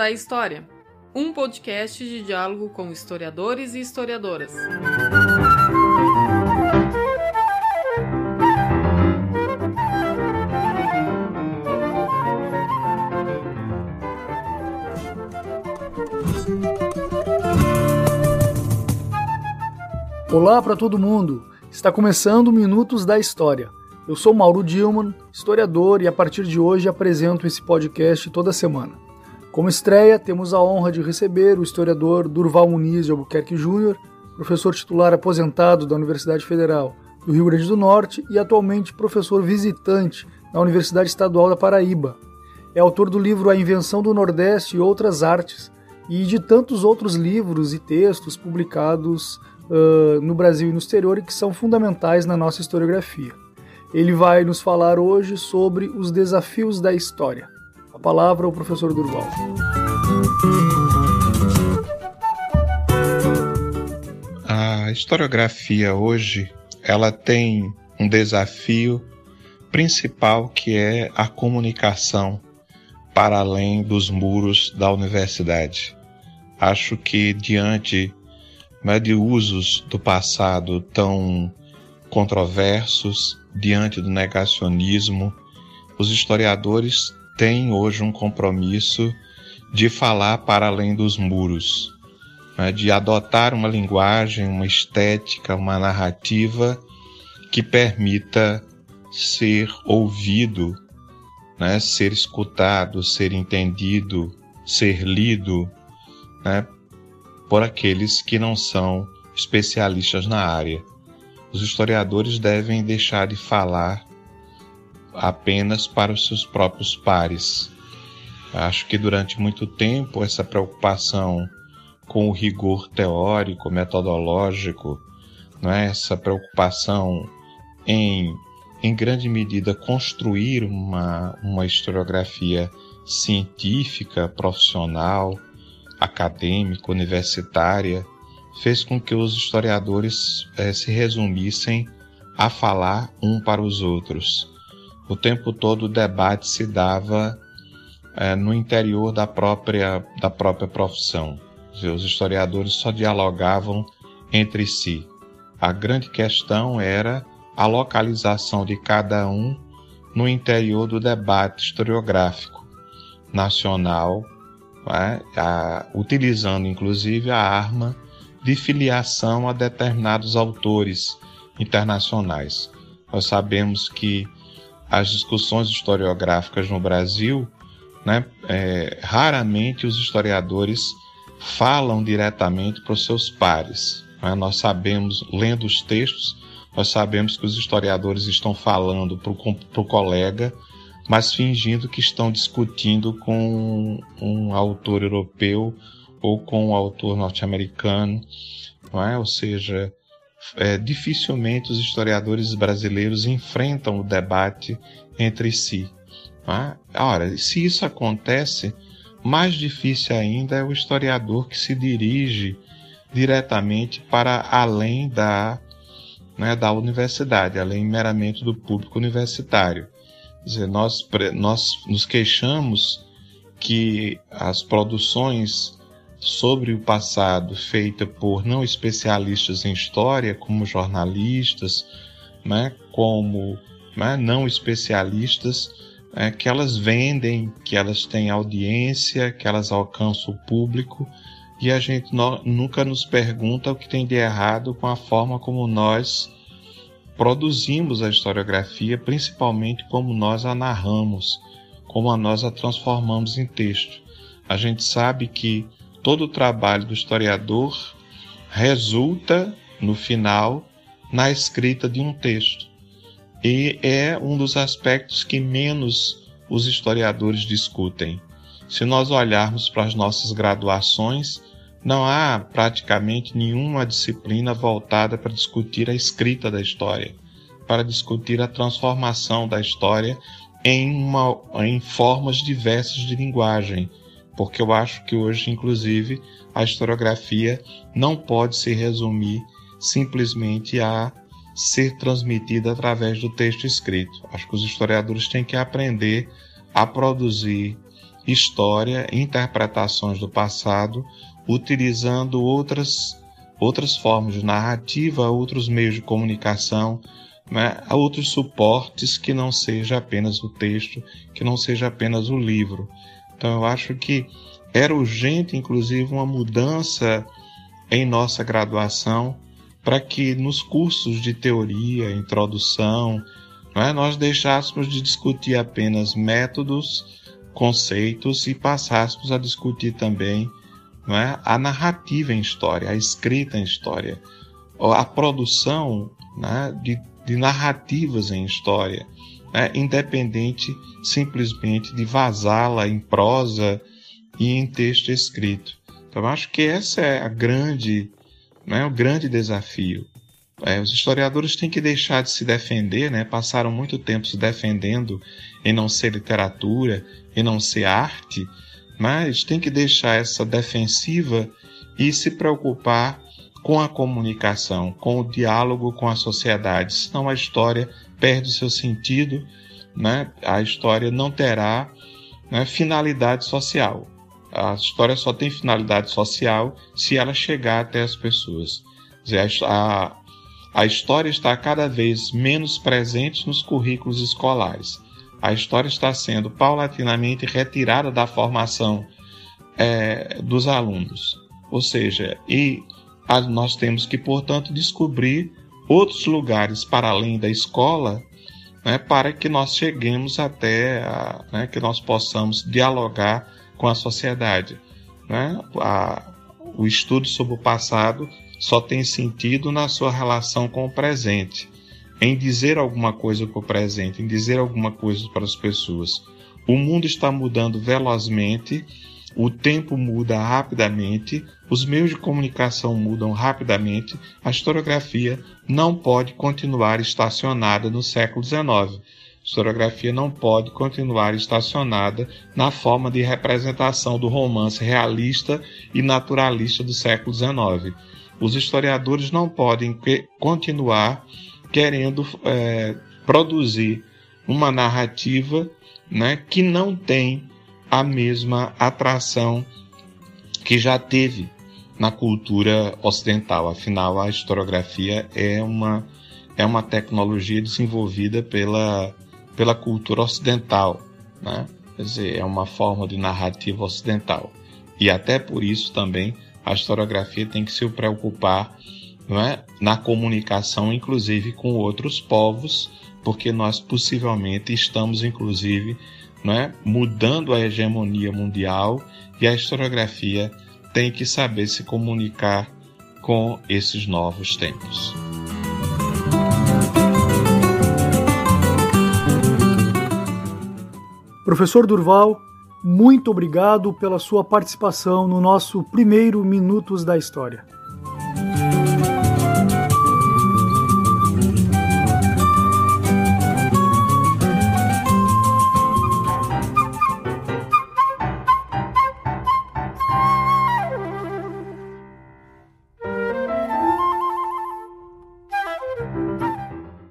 da História, um podcast de diálogo com historiadores e historiadoras. Olá para todo mundo! Está começando Minutos da História. Eu sou Mauro Dilman, historiador, e a partir de hoje apresento esse podcast toda semana. Como estreia, temos a honra de receber o historiador Durval Muniz de Albuquerque Júnior, professor titular aposentado da Universidade Federal do Rio Grande do Norte e atualmente professor visitante na Universidade Estadual da Paraíba. É autor do livro A Invenção do Nordeste e Outras Artes e de tantos outros livros e textos publicados uh, no Brasil e no exterior e que são fundamentais na nossa historiografia. Ele vai nos falar hoje sobre os desafios da história. Palavra ao professor Durval. A historiografia hoje, ela tem um desafio principal que é a comunicação para além dos muros da universidade. Acho que diante né, de usos do passado tão controversos, diante do negacionismo, os historiadores têm hoje um compromisso de falar para além dos muros, né, de adotar uma linguagem, uma estética, uma narrativa que permita ser ouvido, né, ser escutado, ser entendido, ser lido, né, por aqueles que não são especialistas na área. Os historiadores devem deixar de falar apenas para os seus próprios pares. Acho que durante muito tempo essa preocupação com o rigor teórico, metodológico, é? essa preocupação em, em grande medida, construir uma, uma historiografia científica, profissional, acadêmica, universitária, fez com que os historiadores eh, se resumissem a falar um para os outros. O tempo todo o debate se dava eh, no interior da própria, da própria profissão. Os historiadores só dialogavam entre si. A grande questão era a localização de cada um no interior do debate historiográfico nacional é? a, utilizando inclusive a arma de filiação a determinados autores internacionais. Nós sabemos que as discussões historiográficas no Brasil, né, é, raramente os historiadores falam diretamente para os seus pares. Né? Nós sabemos, lendo os textos, nós sabemos que os historiadores estão falando para o colega mas fingindo que estão discutindo com um autor europeu ou com um autor norte-americano, não é? Ou seja, é, dificilmente os historiadores brasileiros enfrentam o debate entre si. É? Ora, se isso acontece, mais difícil ainda é o historiador que se dirige diretamente para além da, né, da universidade, além meramente do público universitário dizer, nós, nós nos queixamos que as produções sobre o passado feitas por não especialistas em história, como jornalistas, né, como né, não especialistas, é, que elas vendem, que elas têm audiência, que elas alcançam o público, e a gente no, nunca nos pergunta o que tem de errado com a forma como nós produzimos a historiografia, principalmente como nós a narramos, como nós a transformamos em texto. A gente sabe que todo o trabalho do historiador resulta, no final, na escrita de um texto. E é um dos aspectos que menos os historiadores discutem. Se nós olharmos para as nossas graduações, não há praticamente nenhuma disciplina voltada para discutir a escrita da história, para discutir a transformação da história em, uma, em formas diversas de linguagem, porque eu acho que hoje, inclusive, a historiografia não pode se resumir simplesmente a ser transmitida através do texto escrito. Acho que os historiadores têm que aprender a produzir história, interpretações do passado, utilizando outras, outras formas de narrativa, outros meios de comunicação, né, outros suportes que não seja apenas o texto, que não seja apenas o livro. Então eu acho que era urgente, inclusive, uma mudança em nossa graduação para que nos cursos de teoria, introdução, é, nós deixássemos de discutir apenas métodos, conceitos e passássemos a discutir também é, a narrativa em história, a escrita em história, a produção né, de, de, narrativas em história, né, independente simplesmente de vazá-la em prosa e em texto escrito. Então, acho que essa é a grande, né, o grande desafio. É, os historiadores têm que deixar de se defender, né? passaram muito tempo se defendendo em não ser literatura, em não ser arte, mas tem que deixar essa defensiva e se preocupar com a comunicação, com o diálogo com a sociedade, senão a história perde o seu sentido, né? a história não terá né, finalidade social. A história só tem finalidade social se ela chegar até as pessoas. Dizer, a, a história está cada vez menos presente nos currículos escolares. A história está sendo paulatinamente retirada da formação é, dos alunos. Ou seja, e nós temos que, portanto, descobrir outros lugares para além da escola né, para que nós cheguemos até, a, né, que nós possamos dialogar com a sociedade. Né? A, o estudo sobre o passado só tem sentido na sua relação com o presente, em dizer alguma coisa para o presente, em dizer alguma coisa para as pessoas. O mundo está mudando velozmente, o tempo muda rapidamente, os meios de comunicação mudam rapidamente, a historiografia não pode continuar estacionada no século XIX. A historiografia não pode continuar estacionada na forma de representação do romance realista e naturalista do século XIX os historiadores não podem continuar querendo é, produzir uma narrativa né, que não tem a mesma atração que já teve na cultura ocidental. Afinal, a historiografia é uma, é uma tecnologia desenvolvida pela, pela cultura ocidental. Né? Quer dizer, é uma forma de narrativa ocidental. E até por isso também a historiografia tem que se preocupar não é, na comunicação, inclusive com outros povos, porque nós possivelmente estamos, inclusive, não é, mudando a hegemonia mundial e a historiografia tem que saber se comunicar com esses novos tempos. Professor Durval, muito obrigado pela sua participação no nosso primeiro Minutos da História.